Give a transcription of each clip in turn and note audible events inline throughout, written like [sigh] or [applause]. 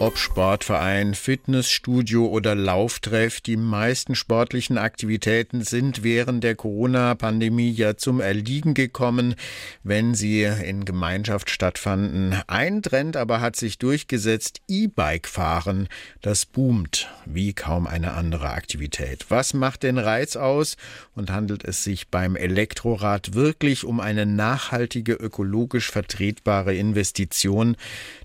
Ob Sportverein, Fitnessstudio oder Lauftreff, die meisten sportlichen Aktivitäten sind während der Corona-Pandemie ja zum Erliegen gekommen, wenn sie in Gemeinschaft stattfanden. Ein Trend aber hat sich durchgesetzt, E-Bike fahren. Das boomt wie kaum eine andere Aktivität. Was macht den Reiz aus und handelt es sich beim Elektrorad wirklich um eine nachhaltige, ökologisch vertretbare Investition?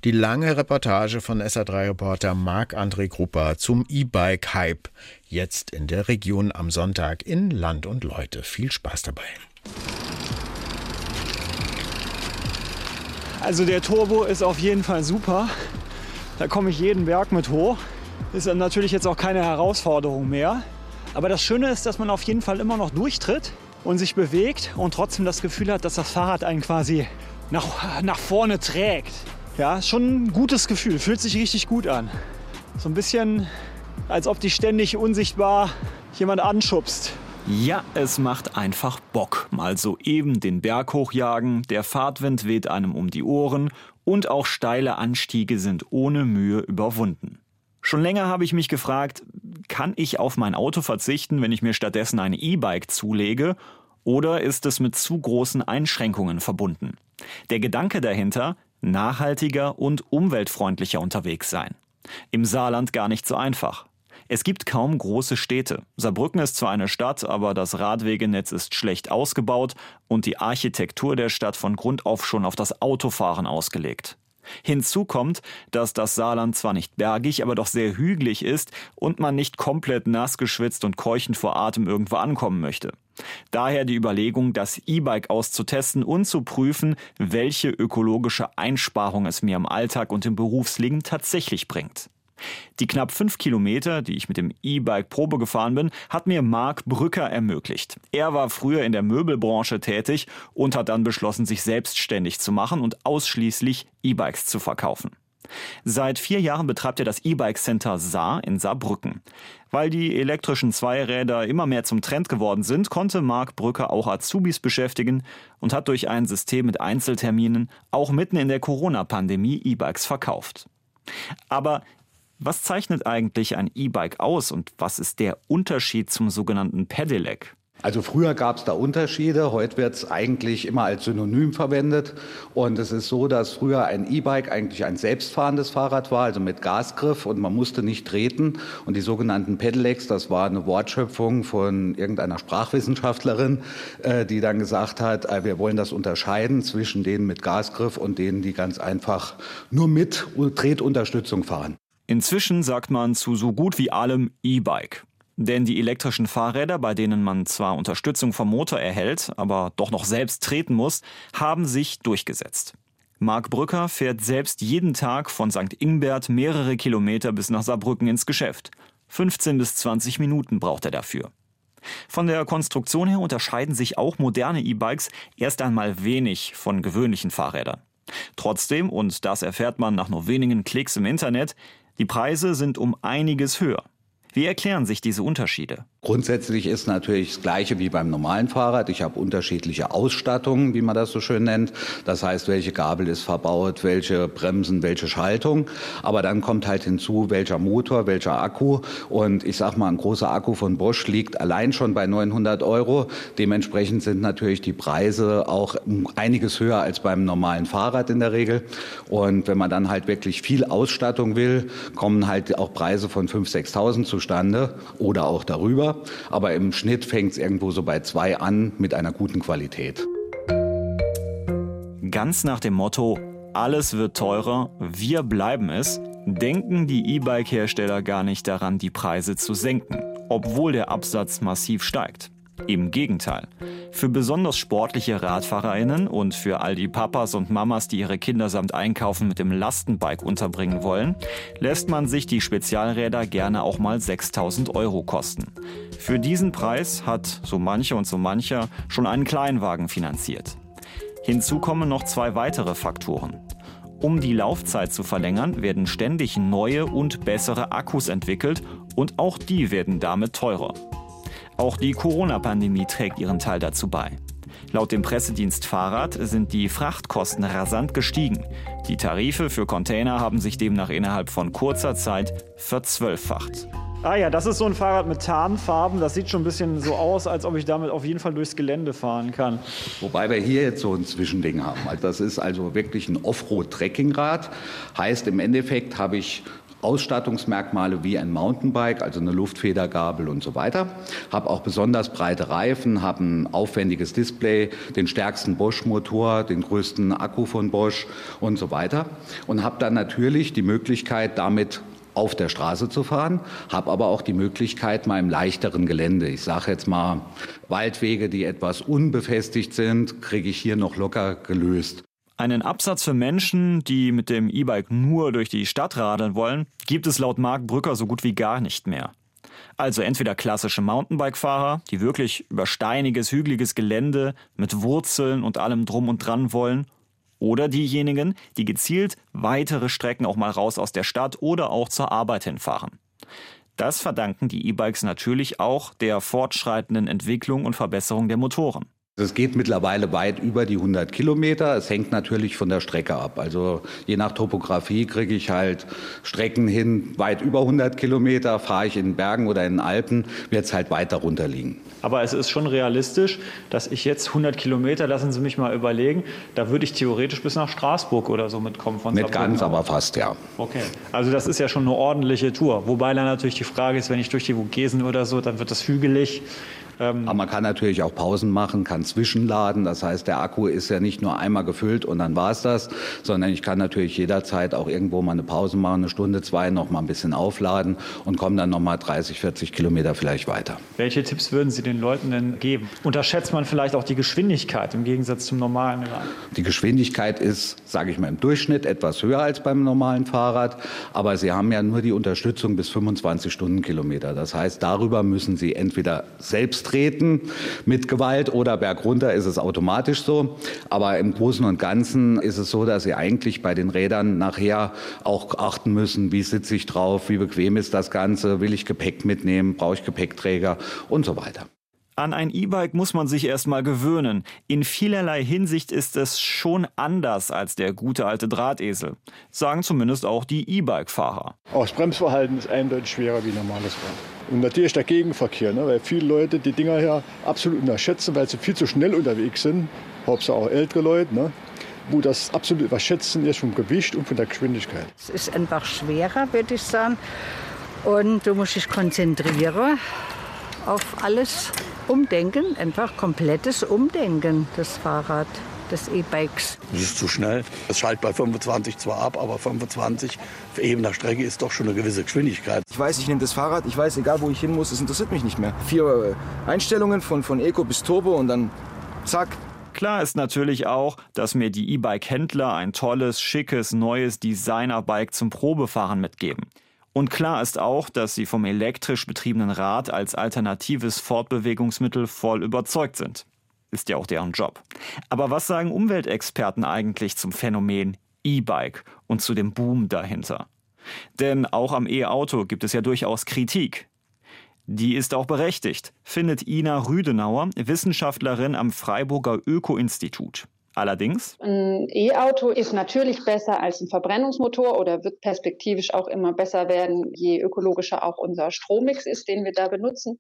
Die lange Reportage von SA SA3-Reporter Marc-André Grupper zum E-Bike-Hype. Jetzt in der Region am Sonntag in Land und Leute. Viel Spaß dabei. Also der Turbo ist auf jeden Fall super. Da komme ich jeden Berg mit hoch. Ist natürlich jetzt auch keine Herausforderung mehr. Aber das Schöne ist, dass man auf jeden Fall immer noch durchtritt und sich bewegt und trotzdem das Gefühl hat, dass das Fahrrad einen quasi nach, nach vorne trägt. Ja, schon ein gutes Gefühl, fühlt sich richtig gut an. So ein bisschen, als ob dich ständig unsichtbar jemand anschubst. Ja, es macht einfach Bock. Mal so eben den Berg hochjagen, der Fahrtwind weht einem um die Ohren und auch steile Anstiege sind ohne Mühe überwunden. Schon länger habe ich mich gefragt, kann ich auf mein Auto verzichten, wenn ich mir stattdessen ein E-Bike zulege, oder ist es mit zu großen Einschränkungen verbunden? Der Gedanke dahinter, nachhaltiger und umweltfreundlicher unterwegs sein. Im Saarland gar nicht so einfach. Es gibt kaum große Städte. Saarbrücken ist zwar eine Stadt, aber das Radwegenetz ist schlecht ausgebaut und die Architektur der Stadt von Grund auf schon auf das Autofahren ausgelegt. Hinzu kommt, dass das Saarland zwar nicht bergig, aber doch sehr hügelig ist und man nicht komplett nass geschwitzt und keuchend vor Atem irgendwo ankommen möchte. Daher die Überlegung, das E-Bike auszutesten und zu prüfen, welche ökologische Einsparung es mir im Alltag und im Berufsleben tatsächlich bringt. Die knapp fünf Kilometer, die ich mit dem E-Bike Probe gefahren bin, hat mir Marc Brücker ermöglicht. Er war früher in der Möbelbranche tätig und hat dann beschlossen, sich selbstständig zu machen und ausschließlich E-Bikes zu verkaufen. Seit vier Jahren betreibt er das E-Bike Center Saar in Saarbrücken. Weil die elektrischen Zweiräder immer mehr zum Trend geworden sind, konnte Marc Brücker auch Azubis beschäftigen und hat durch ein System mit Einzelterminen auch mitten in der Corona-Pandemie E-Bikes verkauft. Aber was zeichnet eigentlich ein E-Bike aus und was ist der Unterschied zum sogenannten Pedelec? Also früher gab es da Unterschiede, heute wird es eigentlich immer als Synonym verwendet. Und es ist so, dass früher ein E-Bike eigentlich ein selbstfahrendes Fahrrad war, also mit Gasgriff und man musste nicht treten. Und die sogenannten Pedelecs, das war eine Wortschöpfung von irgendeiner Sprachwissenschaftlerin, äh, die dann gesagt hat, äh, wir wollen das unterscheiden zwischen denen mit Gasgriff und denen, die ganz einfach nur mit Tretunterstützung fahren. Inzwischen sagt man zu so gut wie allem E-Bike. Denn die elektrischen Fahrräder, bei denen man zwar Unterstützung vom Motor erhält, aber doch noch selbst treten muss, haben sich durchgesetzt. Marc Brücker fährt selbst jeden Tag von St. Ingbert mehrere Kilometer bis nach Saarbrücken ins Geschäft. 15 bis 20 Minuten braucht er dafür. Von der Konstruktion her unterscheiden sich auch moderne E-Bikes erst einmal wenig von gewöhnlichen Fahrrädern. Trotzdem, und das erfährt man nach nur wenigen Klicks im Internet, die Preise sind um einiges höher. Wie erklären sich diese Unterschiede? Grundsätzlich ist natürlich das Gleiche wie beim normalen Fahrrad. Ich habe unterschiedliche Ausstattungen, wie man das so schön nennt. Das heißt, welche Gabel ist verbaut, welche Bremsen, welche Schaltung. Aber dann kommt halt hinzu, welcher Motor, welcher Akku. Und ich sage mal, ein großer Akku von Bosch liegt allein schon bei 900 Euro. Dementsprechend sind natürlich die Preise auch einiges höher als beim normalen Fahrrad in der Regel. Und wenn man dann halt wirklich viel Ausstattung will, kommen halt auch Preise von 5.000, 6.000 zustande oder auch darüber. Aber im Schnitt fängt es irgendwo so bei zwei an mit einer guten Qualität. Ganz nach dem Motto, alles wird teurer, wir bleiben es, denken die E-Bike-Hersteller gar nicht daran, die Preise zu senken, obwohl der Absatz massiv steigt. Im Gegenteil. Für besonders sportliche RadfahrerInnen und für all die Papas und Mamas, die ihre Kinder samt Einkaufen mit dem Lastenbike unterbringen wollen, lässt man sich die Spezialräder gerne auch mal 6000 Euro kosten. Für diesen Preis hat so mancher und so mancher schon einen Kleinwagen finanziert. Hinzu kommen noch zwei weitere Faktoren. Um die Laufzeit zu verlängern, werden ständig neue und bessere Akkus entwickelt und auch die werden damit teurer. Auch die Corona-Pandemie trägt ihren Teil dazu bei. Laut dem Pressedienst Fahrrad sind die Frachtkosten rasant gestiegen. Die Tarife für Container haben sich demnach innerhalb von kurzer Zeit verzwölffacht. Ah ja, das ist so ein Fahrrad mit Tarnfarben. Das sieht schon ein bisschen so aus, als ob ich damit auf jeden Fall durchs Gelände fahren kann. Wobei wir hier jetzt so ein Zwischending haben. Also das ist also wirklich ein Offroad-Trekkingrad. Heißt im Endeffekt habe ich Ausstattungsmerkmale wie ein Mountainbike, also eine Luftfedergabel und so weiter. Habe auch besonders breite Reifen, habe ein aufwendiges Display, den stärksten Bosch-Motor, den größten Akku von Bosch und so weiter. Und habe dann natürlich die Möglichkeit, damit auf der Straße zu fahren, habe aber auch die Möglichkeit, mal im leichteren Gelände, ich sage jetzt mal Waldwege, die etwas unbefestigt sind, kriege ich hier noch locker gelöst. Einen Absatz für Menschen, die mit dem E-Bike nur durch die Stadt radeln wollen, gibt es laut Marc Brücker so gut wie gar nicht mehr. Also entweder klassische Mountainbike-Fahrer, die wirklich über steiniges, hügeliges Gelände mit Wurzeln und allem drum und dran wollen, oder diejenigen, die gezielt weitere Strecken auch mal raus aus der Stadt oder auch zur Arbeit hinfahren. Das verdanken die E-Bikes natürlich auch der fortschreitenden Entwicklung und Verbesserung der Motoren. Es geht mittlerweile weit über die 100 Kilometer. Es hängt natürlich von der Strecke ab. Also je nach Topografie kriege ich halt Strecken hin, weit über 100 Kilometer. Fahre ich in Bergen oder in den Alpen, wird es halt weiter runter liegen. Aber es ist schon realistisch, dass ich jetzt 100 Kilometer, lassen Sie mich mal überlegen, da würde ich theoretisch bis nach Straßburg oder so mitkommen. Von Nicht ganz, aber fast, ja. Okay, also das ist ja schon eine ordentliche Tour. Wobei dann natürlich die Frage ist, wenn ich durch die Vogesen oder so, dann wird das hügelig. Ähm Aber man kann natürlich auch Pausen machen, kann zwischenladen. Das heißt, der Akku ist ja nicht nur einmal gefüllt und dann war es das, sondern ich kann natürlich jederzeit auch irgendwo mal eine Pause machen, eine Stunde, zwei, noch mal ein bisschen aufladen und komme dann noch mal 30, 40 Kilometer vielleicht weiter. Welche Tipps würden Sie den Leuten denn geben? Unterschätzt man vielleicht auch die Geschwindigkeit im Gegensatz zum normalen Rad? Die Geschwindigkeit ist, sage ich mal, im Durchschnitt etwas höher als beim normalen Fahrrad, aber Sie haben ja nur die Unterstützung bis 25 Stundenkilometer. Das heißt, darüber müssen Sie entweder selbst treten mit Gewalt oder bergunter ist es automatisch so. Aber im Großen und Ganzen ist es so, dass Sie eigentlich bei den Rädern nachher auch achten müssen, wie sitze ich drauf, wie bequem ist das Ganze, will ich Gepäck mitnehmen, brauche ich Gepäckträger und so weiter. An ein E-Bike muss man sich erstmal gewöhnen. In vielerlei Hinsicht ist es schon anders als der gute alte Drahtesel. Sagen zumindest auch die E-Bike-Fahrer. Auch das Bremsverhalten ist eindeutig schwerer wie normales Rad. Und natürlich der Gegenverkehr, ne, weil viele Leute die Dinger hier absolut unterschätzen, weil sie viel zu schnell unterwegs sind. Hauptsache auch ältere Leute. Ne, wo das absolut überschätzen ist vom Gewicht und von der Geschwindigkeit. Es ist einfach schwerer, würde ich sagen. Und du musst dich konzentrieren auf alles umdenken, einfach komplettes Umdenken, das Fahrrad des E-Bikes. Das ist zu schnell. Es schaltet bei 25 zwar ab, aber 25 für ebener Strecke ist doch schon eine gewisse Geschwindigkeit. Ich weiß, ich nehme das Fahrrad, ich weiß, egal wo ich hin muss, es interessiert mich nicht mehr. Vier äh, Einstellungen von, von Eco bis Turbo und dann zack, Klar ist natürlich auch, dass mir die E-Bike-Händler ein tolles, schickes, neues Designer-Bike zum Probefahren mitgeben. Und klar ist auch, dass sie vom elektrisch betriebenen Rad als alternatives Fortbewegungsmittel voll überzeugt sind. Ist ja auch deren Job. Aber was sagen Umweltexperten eigentlich zum Phänomen E-Bike und zu dem Boom dahinter? Denn auch am E-Auto gibt es ja durchaus Kritik. Die ist auch berechtigt, findet Ina Rüdenauer, Wissenschaftlerin am Freiburger Öko-Institut. Allerdings? Ein E-Auto ist natürlich besser als ein Verbrennungsmotor oder wird perspektivisch auch immer besser werden, je ökologischer auch unser Strommix ist, den wir da benutzen.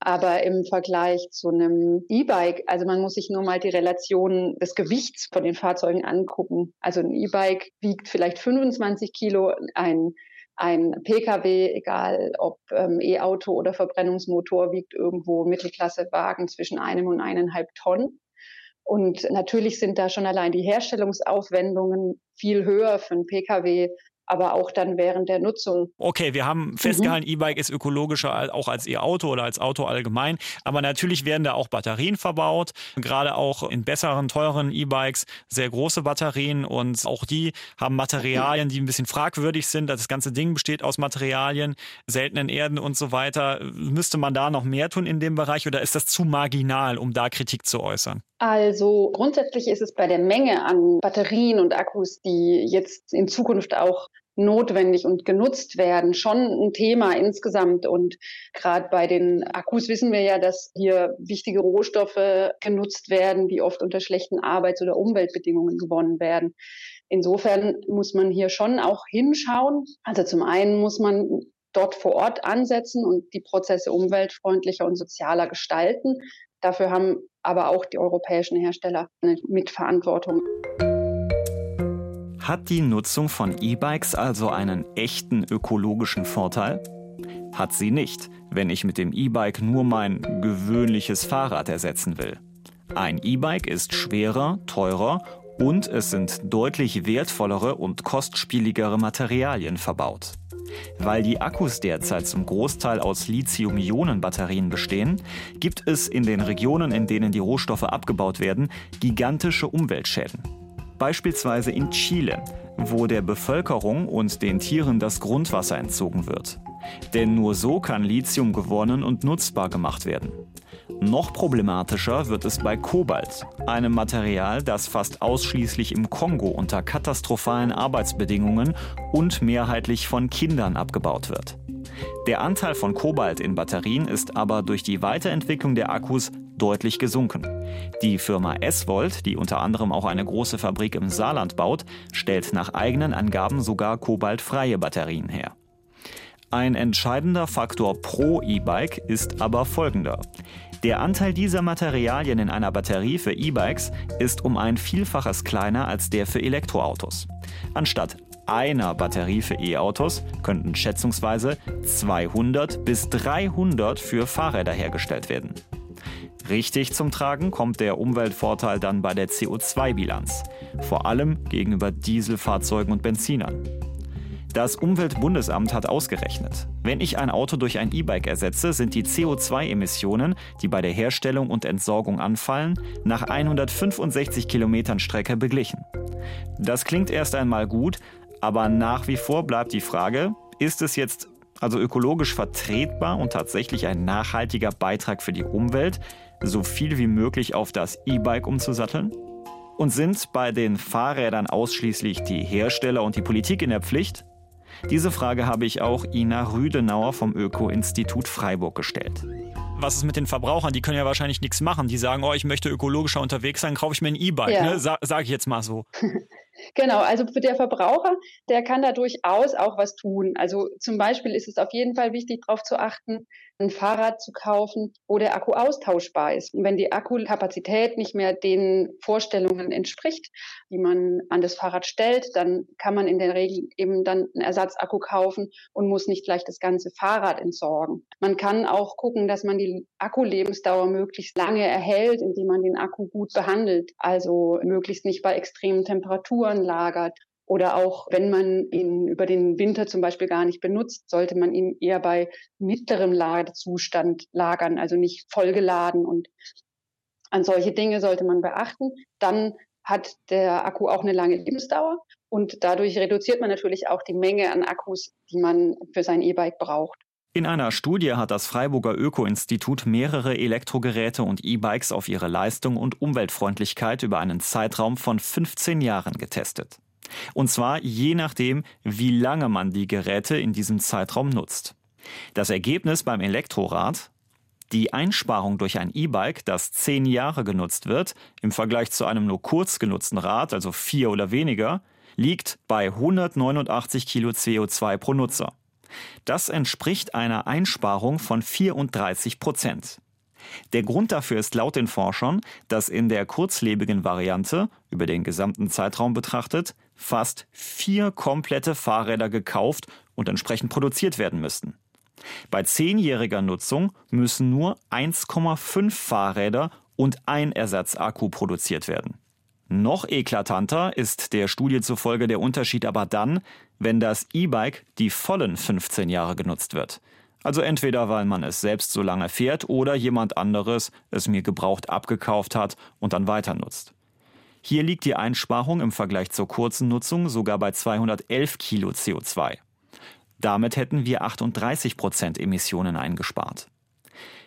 Aber im Vergleich zu einem E-Bike, also man muss sich nur mal die Relation des Gewichts von den Fahrzeugen angucken. Also ein E-Bike wiegt vielleicht 25 Kilo, ein ein Pkw, egal ob ähm, E-Auto oder Verbrennungsmotor, wiegt irgendwo Mittelklassewagen zwischen einem und eineinhalb Tonnen. Und natürlich sind da schon allein die Herstellungsaufwendungen viel höher für einen Pkw aber auch dann während der Nutzung. Okay, wir haben festgehalten, mhm. E-Bike ist ökologischer auch als E-Auto oder als Auto allgemein. Aber natürlich werden da auch Batterien verbaut. Gerade auch in besseren, teuren E-Bikes sehr große Batterien und auch die haben Materialien, die ein bisschen fragwürdig sind. Das ganze Ding besteht aus Materialien, seltenen Erden und so weiter. Müsste man da noch mehr tun in dem Bereich oder ist das zu marginal, um da Kritik zu äußern? Also grundsätzlich ist es bei der Menge an Batterien und Akkus, die jetzt in Zukunft auch notwendig und genutzt werden, schon ein Thema insgesamt. Und gerade bei den Akkus wissen wir ja, dass hier wichtige Rohstoffe genutzt werden, die oft unter schlechten Arbeits- oder Umweltbedingungen gewonnen werden. Insofern muss man hier schon auch hinschauen. Also zum einen muss man dort vor Ort ansetzen und die Prozesse umweltfreundlicher und sozialer gestalten. Dafür haben aber auch die europäischen Hersteller eine Mitverantwortung. Hat die Nutzung von E-Bikes also einen echten ökologischen Vorteil? Hat sie nicht, wenn ich mit dem E-Bike nur mein gewöhnliches Fahrrad ersetzen will. Ein E-Bike ist schwerer, teurer und es sind deutlich wertvollere und kostspieligere Materialien verbaut. Weil die Akkus derzeit zum Großteil aus Lithium-Ionen-Batterien bestehen, gibt es in den Regionen, in denen die Rohstoffe abgebaut werden, gigantische Umweltschäden. Beispielsweise in Chile, wo der Bevölkerung und den Tieren das Grundwasser entzogen wird. Denn nur so kann Lithium gewonnen und nutzbar gemacht werden. Noch problematischer wird es bei Kobalt, einem Material, das fast ausschließlich im Kongo unter katastrophalen Arbeitsbedingungen und mehrheitlich von Kindern abgebaut wird. Der Anteil von Kobalt in Batterien ist aber durch die Weiterentwicklung der Akkus deutlich gesunken. Die Firma S-Volt, die unter anderem auch eine große Fabrik im Saarland baut, stellt nach eigenen Angaben sogar kobaltfreie Batterien her. Ein entscheidender Faktor pro E-Bike ist aber folgender. Der Anteil dieser Materialien in einer Batterie für E-Bikes ist um ein Vielfaches kleiner als der für Elektroautos. Anstatt einer Batterie für E-Autos könnten schätzungsweise 200 bis 300 für Fahrräder hergestellt werden. Richtig zum Tragen kommt der Umweltvorteil dann bei der CO2-Bilanz, vor allem gegenüber Dieselfahrzeugen und Benzinern. Das Umweltbundesamt hat ausgerechnet, wenn ich ein Auto durch ein E-Bike ersetze, sind die CO2-Emissionen, die bei der Herstellung und Entsorgung anfallen, nach 165 Kilometern Strecke beglichen. Das klingt erst einmal gut, aber nach wie vor bleibt die Frage, ist es jetzt also ökologisch vertretbar und tatsächlich ein nachhaltiger Beitrag für die Umwelt, so viel wie möglich auf das E-Bike umzusatteln? Und sind bei den Fahrrädern ausschließlich die Hersteller und die Politik in der Pflicht? Diese Frage habe ich auch Ina Rüdenauer vom Öko-Institut Freiburg gestellt. Was ist mit den Verbrauchern? Die können ja wahrscheinlich nichts machen. Die sagen, oh, ich möchte ökologischer unterwegs sein, kaufe ich mir ein E-Bike. Ja. Ne? Sa Sage ich jetzt mal so. [laughs] Genau, also für der Verbraucher, der kann da durchaus auch was tun. Also zum Beispiel ist es auf jeden Fall wichtig, darauf zu achten, ein Fahrrad zu kaufen, wo der Akku austauschbar ist. Und wenn die Akkukapazität nicht mehr den Vorstellungen entspricht, die man an das Fahrrad stellt, dann kann man in der Regel eben dann einen Ersatzakku kaufen und muss nicht gleich das ganze Fahrrad entsorgen. Man kann auch gucken, dass man die Akkulebensdauer möglichst lange erhält, indem man den Akku gut behandelt. Also möglichst nicht bei extremen Temperaturen lagert oder auch wenn man ihn über den Winter zum Beispiel gar nicht benutzt, sollte man ihn eher bei mittlerem Ladezustand lagern, also nicht vollgeladen. Und an solche Dinge sollte man beachten. Dann hat der Akku auch eine lange Lebensdauer und dadurch reduziert man natürlich auch die Menge an Akkus, die man für sein E-Bike braucht. In einer Studie hat das Freiburger Öko-Institut mehrere Elektrogeräte und E-Bikes auf ihre Leistung und Umweltfreundlichkeit über einen Zeitraum von 15 Jahren getestet. Und zwar je nachdem, wie lange man die Geräte in diesem Zeitraum nutzt. Das Ergebnis beim Elektrorad, die Einsparung durch ein E-Bike, das zehn Jahre genutzt wird, im Vergleich zu einem nur kurz genutzten Rad, also vier oder weniger, liegt bei 189 Kilo CO2 pro Nutzer. Das entspricht einer Einsparung von 34 Prozent. Der Grund dafür ist laut den Forschern, dass in der kurzlebigen Variante, über den gesamten Zeitraum betrachtet, fast vier komplette Fahrräder gekauft und entsprechend produziert werden müssten. Bei zehnjähriger Nutzung müssen nur 1,5 Fahrräder und ein Ersatzakku produziert werden. Noch eklatanter ist der Studie zufolge der Unterschied aber dann, wenn das E-Bike die vollen 15 Jahre genutzt wird. Also entweder weil man es selbst so lange fährt oder jemand anderes es mir gebraucht abgekauft hat und dann weiter nutzt. Hier liegt die Einsparung im Vergleich zur kurzen Nutzung sogar bei 211 Kilo CO2. Damit hätten wir 38 Prozent Emissionen eingespart.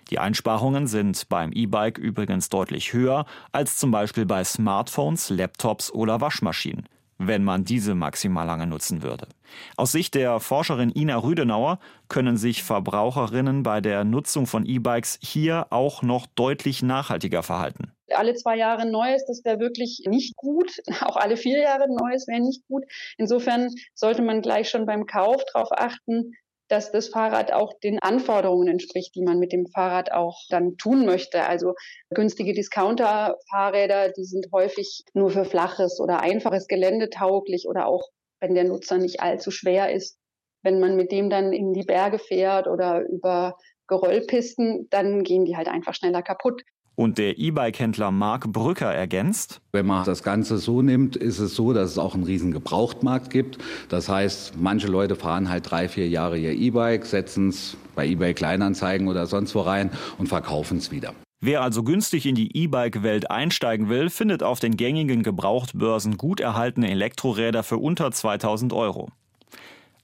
Die Einsparungen sind beim E-Bike übrigens deutlich höher als zum Beispiel bei Smartphones, Laptops oder Waschmaschinen. Wenn man diese maximal lange nutzen würde. Aus Sicht der Forscherin Ina Rüdenauer können sich Verbraucherinnen bei der Nutzung von E-Bikes hier auch noch deutlich nachhaltiger verhalten. Alle zwei Jahre neues, das wäre wirklich nicht gut. [laughs] Auch alle vier Jahre neues wäre nicht gut. Insofern sollte man gleich schon beim Kauf darauf achten, dass das Fahrrad auch den Anforderungen entspricht, die man mit dem Fahrrad auch dann tun möchte. Also günstige Discounter-Fahrräder, die sind häufig nur für flaches oder einfaches Gelände tauglich oder auch, wenn der Nutzer nicht allzu schwer ist. Wenn man mit dem dann in die Berge fährt oder über Geröllpisten, dann gehen die halt einfach schneller kaputt. Und der E-Bike-Händler Marc Brücker ergänzt. Wenn man das Ganze so nimmt, ist es so, dass es auch einen riesen Gebrauchtmarkt gibt. Das heißt, manche Leute fahren halt drei, vier Jahre ihr E-Bike, setzen es bei eBay Kleinanzeigen oder sonst wo rein und verkaufen es wieder. Wer also günstig in die E-Bike-Welt einsteigen will, findet auf den gängigen Gebrauchtbörsen gut erhaltene Elektroräder für unter 2000 Euro.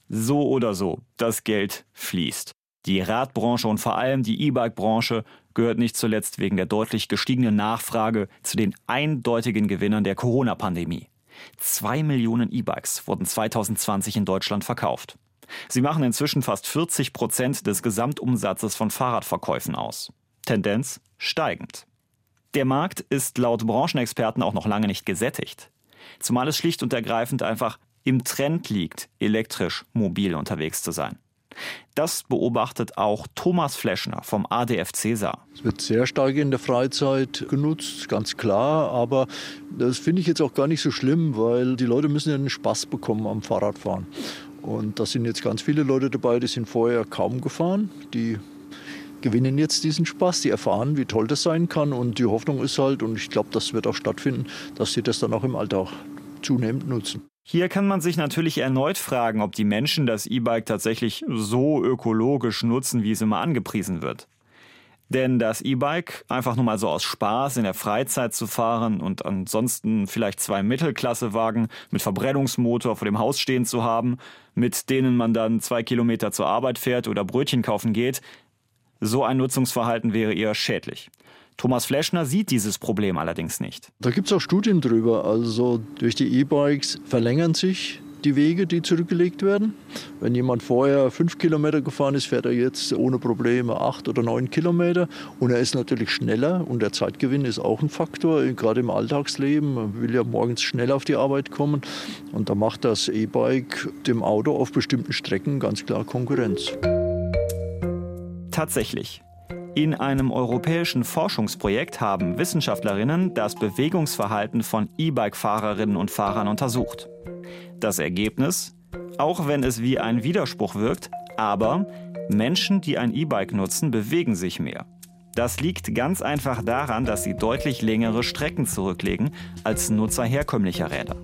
So oder so, das Geld fließt. Die Radbranche und vor allem die E-Bike-Branche gehört nicht zuletzt wegen der deutlich gestiegenen Nachfrage zu den eindeutigen Gewinnern der Corona-Pandemie. Zwei Millionen E-Bikes wurden 2020 in Deutschland verkauft. Sie machen inzwischen fast 40 Prozent des Gesamtumsatzes von Fahrradverkäufen aus. Tendenz steigend. Der Markt ist laut Branchenexperten auch noch lange nicht gesättigt. Zumal es schlicht und ergreifend einfach im Trend liegt, elektrisch mobil unterwegs zu sein. Das beobachtet auch Thomas Fleschner vom ADF Cäsar. Es wird sehr stark in der Freizeit genutzt, ganz klar. Aber das finde ich jetzt auch gar nicht so schlimm, weil die Leute müssen ja einen Spaß bekommen am Fahrradfahren. Und da sind jetzt ganz viele Leute dabei, die sind vorher kaum gefahren. Die gewinnen jetzt diesen Spaß, die erfahren, wie toll das sein kann. Und die Hoffnung ist halt, und ich glaube, das wird auch stattfinden, dass sie das dann auch im Alltag zunehmend nutzen. Hier kann man sich natürlich erneut fragen, ob die Menschen das E-Bike tatsächlich so ökologisch nutzen, wie es immer angepriesen wird. Denn das E-Bike einfach nur mal so aus Spaß in der Freizeit zu fahren und ansonsten vielleicht zwei Mittelklassewagen mit Verbrennungsmotor vor dem Haus stehen zu haben, mit denen man dann zwei Kilometer zur Arbeit fährt oder Brötchen kaufen geht, so ein Nutzungsverhalten wäre eher schädlich. Thomas Fleschner sieht dieses Problem allerdings nicht. Da gibt es auch Studien drüber. Also durch die E-Bikes verlängern sich die Wege, die zurückgelegt werden. Wenn jemand vorher fünf Kilometer gefahren ist, fährt er jetzt ohne Probleme acht oder neun Kilometer. Und er ist natürlich schneller und der Zeitgewinn ist auch ein Faktor, gerade im Alltagsleben. Man will ja morgens schnell auf die Arbeit kommen. Und da macht das E-Bike dem Auto auf bestimmten Strecken ganz klar Konkurrenz. Tatsächlich. In einem europäischen Forschungsprojekt haben Wissenschaftlerinnen das Bewegungsverhalten von E-Bike-Fahrerinnen und Fahrern untersucht. Das Ergebnis? Auch wenn es wie ein Widerspruch wirkt, aber Menschen, die ein E-Bike nutzen, bewegen sich mehr. Das liegt ganz einfach daran, dass sie deutlich längere Strecken zurücklegen als Nutzer herkömmlicher Räder.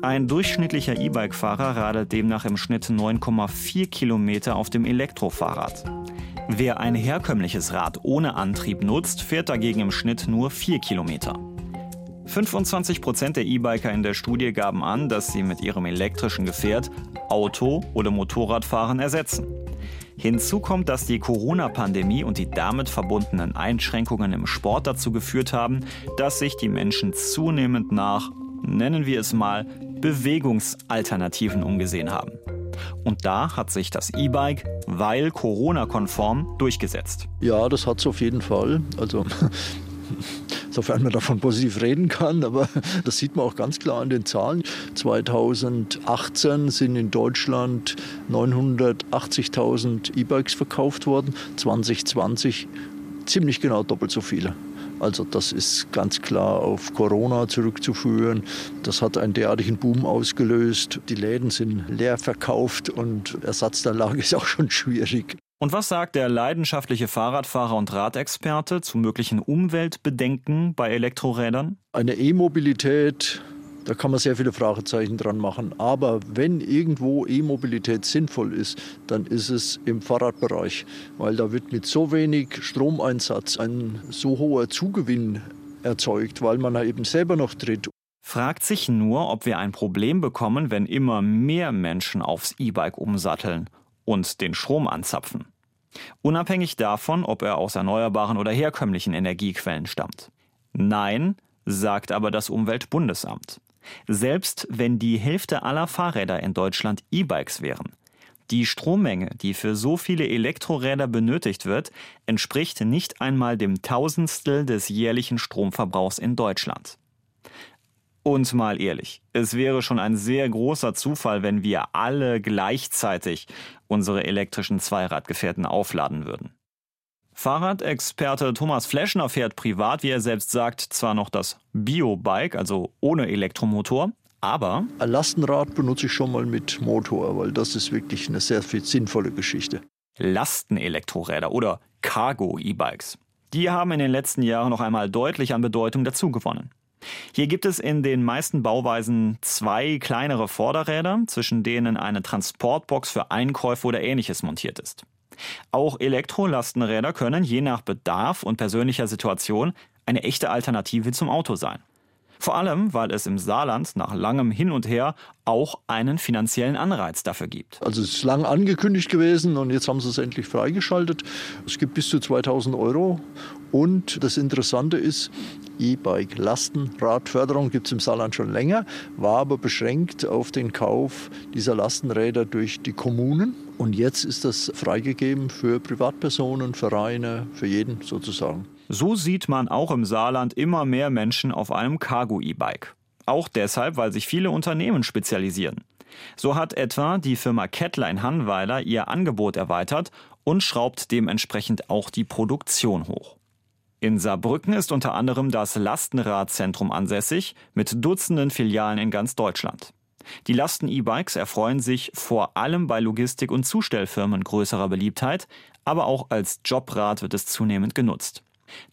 Ein durchschnittlicher E-Bike-Fahrer radelt demnach im Schnitt 9,4 Kilometer auf dem Elektrofahrrad. Wer ein herkömmliches Rad ohne Antrieb nutzt, fährt dagegen im Schnitt nur 4 Kilometer. 25 Prozent der E-Biker in der Studie gaben an, dass sie mit ihrem elektrischen Gefährt Auto- oder Motorradfahren ersetzen. Hinzu kommt, dass die Corona-Pandemie und die damit verbundenen Einschränkungen im Sport dazu geführt haben, dass sich die Menschen zunehmend nach, nennen wir es mal, Bewegungsalternativen umgesehen haben. Und da hat sich das E-Bike, weil Corona-konform, durchgesetzt. Ja, das hat es auf jeden Fall. Also [laughs] sofern man davon positiv reden kann, aber [laughs] das sieht man auch ganz klar an den Zahlen. 2018 sind in Deutschland 980.000 E-Bikes verkauft worden, 2020 ziemlich genau doppelt so viele. Also das ist ganz klar auf Corona zurückzuführen. Das hat einen derartigen Boom ausgelöst. Die Läden sind leer verkauft und Ersatzanlage ist auch schon schwierig. Und was sagt der leidenschaftliche Fahrradfahrer und Radexperte zu möglichen Umweltbedenken bei Elektrorädern? Eine E-Mobilität da kann man sehr viele Fragezeichen dran machen. Aber wenn irgendwo E-Mobilität sinnvoll ist, dann ist es im Fahrradbereich, weil da wird mit so wenig Stromeinsatz ein so hoher Zugewinn erzeugt, weil man eben selber noch tritt. Fragt sich nur, ob wir ein Problem bekommen, wenn immer mehr Menschen aufs E-Bike umsatteln und den Strom anzapfen. Unabhängig davon, ob er aus erneuerbaren oder herkömmlichen Energiequellen stammt. Nein, sagt aber das Umweltbundesamt. Selbst wenn die Hälfte aller Fahrräder in Deutschland E-Bikes wären. Die Strommenge, die für so viele Elektroräder benötigt wird, entspricht nicht einmal dem Tausendstel des jährlichen Stromverbrauchs in Deutschland. Und mal ehrlich, es wäre schon ein sehr großer Zufall, wenn wir alle gleichzeitig unsere elektrischen Zweiradgefährten aufladen würden. Fahrradexperte Thomas Fleschner fährt privat, wie er selbst sagt, zwar noch das Bio-Bike, also ohne Elektromotor, aber. Ein Lastenrad benutze ich schon mal mit Motor, weil das ist wirklich eine sehr viel sinnvolle Geschichte. Lastenelektroräder oder Cargo-E-Bikes. Die haben in den letzten Jahren noch einmal deutlich an Bedeutung dazugewonnen. Hier gibt es in den meisten Bauweisen zwei kleinere Vorderräder, zwischen denen eine Transportbox für Einkäufe oder ähnliches montiert ist. Auch Elektrolastenräder können je nach Bedarf und persönlicher Situation eine echte Alternative zum Auto sein. Vor allem, weil es im Saarland nach langem Hin und Her auch einen finanziellen Anreiz dafür gibt. Also es ist lang angekündigt gewesen und jetzt haben sie es endlich freigeschaltet. Es gibt bis zu 2000 Euro und das Interessante ist, E-Bike Lastenradförderung gibt es im Saarland schon länger, war aber beschränkt auf den Kauf dieser Lastenräder durch die Kommunen. Und jetzt ist das freigegeben für Privatpersonen, Vereine, für jeden sozusagen. So sieht man auch im Saarland immer mehr Menschen auf einem Cargo-E-Bike. Auch deshalb, weil sich viele Unternehmen spezialisieren. So hat etwa die Firma Kettler in Hannweiler ihr Angebot erweitert und schraubt dementsprechend auch die Produktion hoch. In Saarbrücken ist unter anderem das Lastenradzentrum ansässig mit Dutzenden Filialen in ganz Deutschland. Die Lasten-E-Bikes erfreuen sich vor allem bei Logistik- und Zustellfirmen größerer Beliebtheit, aber auch als Jobrad wird es zunehmend genutzt.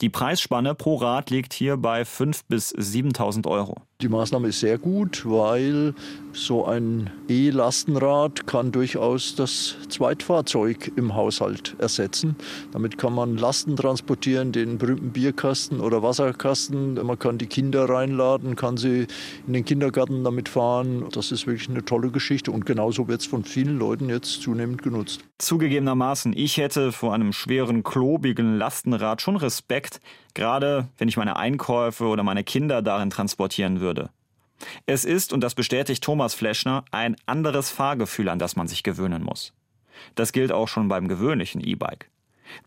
Die Preisspanne pro Rad liegt hier bei 5.000 bis 7.000 Euro. Die Maßnahme ist sehr gut, weil so ein E-Lastenrad kann durchaus das Zweitfahrzeug im Haushalt ersetzen. Damit kann man Lasten transportieren, den berühmten Bierkasten oder Wasserkasten. Man kann die Kinder reinladen, kann sie in den Kindergarten damit fahren. Das ist wirklich eine tolle Geschichte und genauso wird es von vielen Leuten jetzt zunehmend genutzt. Zugegebenermaßen, ich hätte vor einem schweren, klobigen Lastenrad schon Respekt, gerade wenn ich meine Einkäufe oder meine Kinder darin transportieren würde. Es ist, und das bestätigt Thomas Fleschner, ein anderes Fahrgefühl, an das man sich gewöhnen muss. Das gilt auch schon beim gewöhnlichen E-Bike.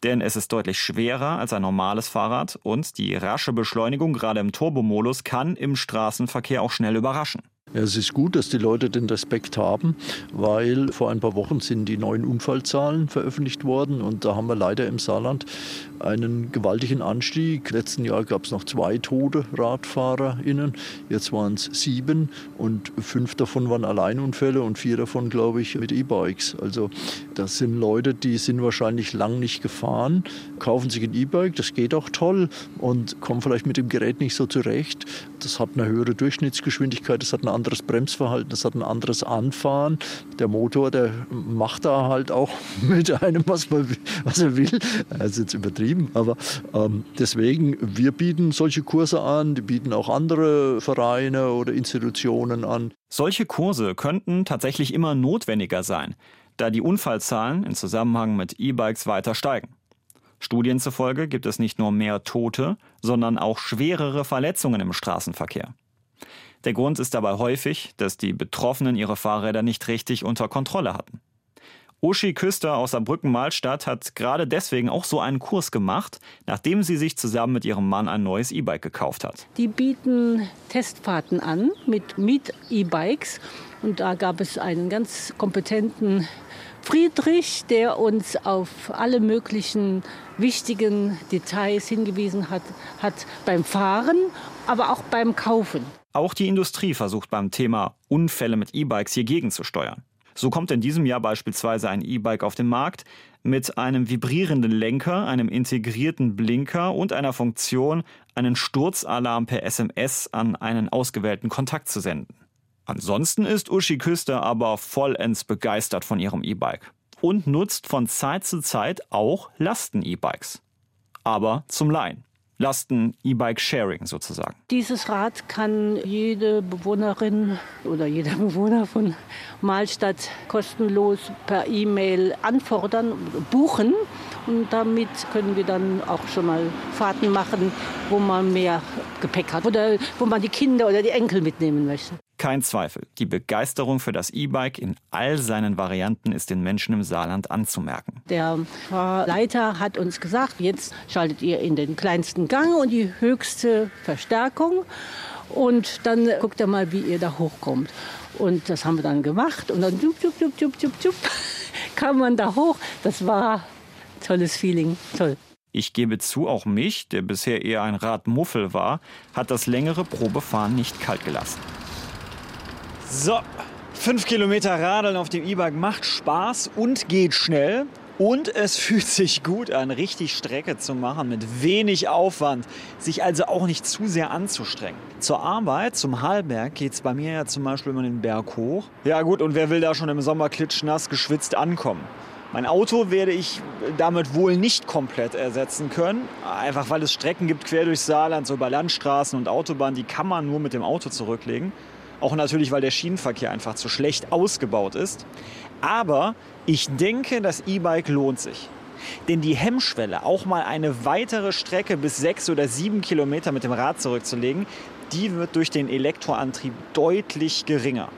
Denn es ist deutlich schwerer als ein normales Fahrrad und die rasche Beschleunigung gerade im Turbomodus kann im Straßenverkehr auch schnell überraschen. Ja, es ist gut, dass die Leute den Respekt haben, weil vor ein paar Wochen sind die neuen Unfallzahlen veröffentlicht worden und da haben wir leider im Saarland einen gewaltigen Anstieg. Letzten Jahr gab es noch zwei tote RadfahrerInnen, jetzt waren es sieben und fünf davon waren Alleinunfälle und vier davon, glaube ich, mit E-Bikes. Also das sind Leute, die sind wahrscheinlich lang nicht gefahren, kaufen sich ein E-Bike, das geht auch toll und kommen vielleicht mit dem Gerät nicht so zurecht. Das hat eine höhere Durchschnittsgeschwindigkeit, das hat ein anderes Bremsverhalten, das hat ein anderes Anfahren. Der Motor, der macht da halt auch [laughs] mit einem, was, man, was er will. Das ist jetzt übertrieben, aber ähm, deswegen, wir bieten solche Kurse an, die bieten auch andere Vereine oder Institutionen an. Solche Kurse könnten tatsächlich immer notwendiger sein, da die Unfallzahlen in Zusammenhang mit E-Bikes weiter steigen. Studien zufolge gibt es nicht nur mehr Tote, sondern auch schwerere Verletzungen im Straßenverkehr. Der Grund ist dabei häufig, dass die Betroffenen ihre Fahrräder nicht richtig unter Kontrolle hatten. Uschi Küster aus Saarbrücken-Mahlstadt hat gerade deswegen auch so einen Kurs gemacht, nachdem sie sich zusammen mit ihrem Mann ein neues E-Bike gekauft hat. Die bieten Testfahrten an mit Miet-E-Bikes. Und da gab es einen ganz kompetenten Friedrich, der uns auf alle möglichen wichtigen Details hingewiesen hat, hat beim Fahren, aber auch beim Kaufen. Auch die Industrie versucht beim Thema Unfälle mit E-Bikes hier gegenzusteuern. So kommt in diesem Jahr beispielsweise ein E-Bike auf den Markt mit einem vibrierenden Lenker, einem integrierten Blinker und einer Funktion, einen Sturzalarm per SMS an einen ausgewählten Kontakt zu senden. Ansonsten ist Uschi Küster aber vollends begeistert von ihrem E-Bike und nutzt von Zeit zu Zeit auch Lasten-E-Bikes. Aber zum Leihen. Lasten-E-Bike-Sharing sozusagen. Dieses Rad kann jede Bewohnerin oder jeder Bewohner von Mahlstadt kostenlos per E-Mail anfordern, buchen Und damit können wir dann auch schon mal Fahrten machen, wo man mehr Gepäck hat oder wo man die Kinder oder die Enkel mitnehmen möchte. Kein Zweifel, die Begeisterung für das E-Bike in all seinen Varianten ist den Menschen im Saarland anzumerken. Der Fahrleiter hat uns gesagt, jetzt schaltet ihr in den kleinsten Gang und die höchste Verstärkung und dann guckt er mal, wie ihr da hochkommt. Und das haben wir dann gemacht und dann jup, jup, jup, jup, jup, jup, [laughs] kam man da hoch. Das war tolles Feeling, toll. Ich gebe zu, auch mich, der bisher eher ein Radmuffel war, hat das längere Probefahren nicht kalt gelassen. So, fünf Kilometer Radeln auf dem E-Bike macht Spaß und geht schnell. Und es [laughs] fühlt sich gut an, richtig Strecke zu machen mit wenig Aufwand, sich also auch nicht zu sehr anzustrengen. Zur Arbeit, zum Hallberg, geht es bei mir ja zum Beispiel immer den Berg hoch. Ja gut, und wer will da schon im Sommer klitschnass geschwitzt ankommen? Mein Auto werde ich damit wohl nicht komplett ersetzen können, einfach weil es Strecken gibt quer durchs Saarland, so über Landstraßen und Autobahnen, die kann man nur mit dem Auto zurücklegen. Auch natürlich, weil der Schienenverkehr einfach zu schlecht ausgebaut ist. Aber ich denke, das E-Bike lohnt sich. Denn die Hemmschwelle, auch mal eine weitere Strecke bis sechs oder sieben Kilometer mit dem Rad zurückzulegen, die wird durch den Elektroantrieb deutlich geringer.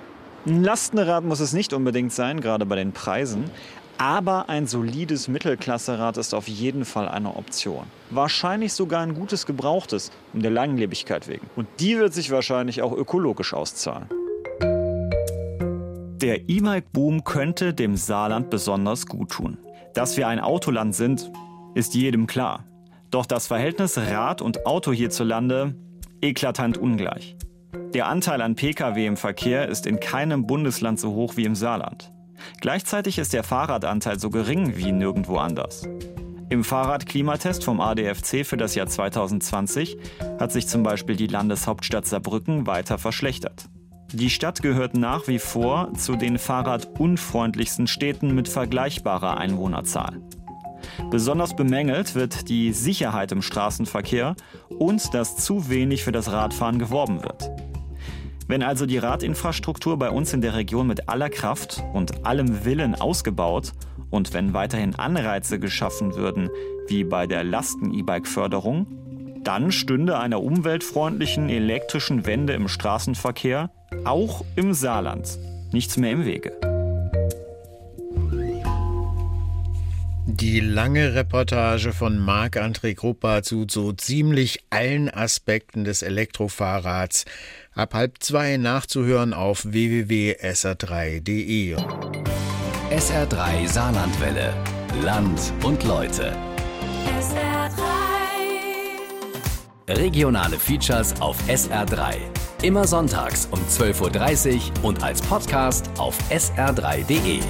Ein Lastenrad muss es nicht unbedingt sein, gerade bei den Preisen. Aber ein solides Mittelklasserad ist auf jeden Fall eine Option. Wahrscheinlich sogar ein gutes Gebrauchtes, um der Langlebigkeit wegen. Und die wird sich wahrscheinlich auch ökologisch auszahlen. Der E-Bike-Boom könnte dem Saarland besonders gut tun. Dass wir ein Autoland sind, ist jedem klar. Doch das Verhältnis Rad und Auto hierzulande eklatant ungleich. Der Anteil an Pkw im Verkehr ist in keinem Bundesland so hoch wie im Saarland. Gleichzeitig ist der Fahrradanteil so gering wie nirgendwo anders. Im Fahrradklimatest vom ADFC für das Jahr 2020 hat sich zum Beispiel die Landeshauptstadt Saarbrücken weiter verschlechtert. Die Stadt gehört nach wie vor zu den fahrradunfreundlichsten Städten mit vergleichbarer Einwohnerzahl. Besonders bemängelt wird die Sicherheit im Straßenverkehr und dass zu wenig für das Radfahren geworben wird. Wenn also die Radinfrastruktur bei uns in der Region mit aller Kraft und allem Willen ausgebaut und wenn weiterhin Anreize geschaffen würden, wie bei der Lasten-E-Bike-Förderung, dann stünde einer umweltfreundlichen elektrischen Wende im Straßenverkehr, auch im Saarland, nichts mehr im Wege. Die lange Reportage von Marc-André Gruppa zu so ziemlich allen Aspekten des Elektrofahrrads ab halb zwei nachzuhören auf www.sr3.de. SR3 Saarlandwelle. Land und Leute. SR3. Regionale Features auf SR3. Immer sonntags um 12.30 Uhr und als Podcast auf sr3.de.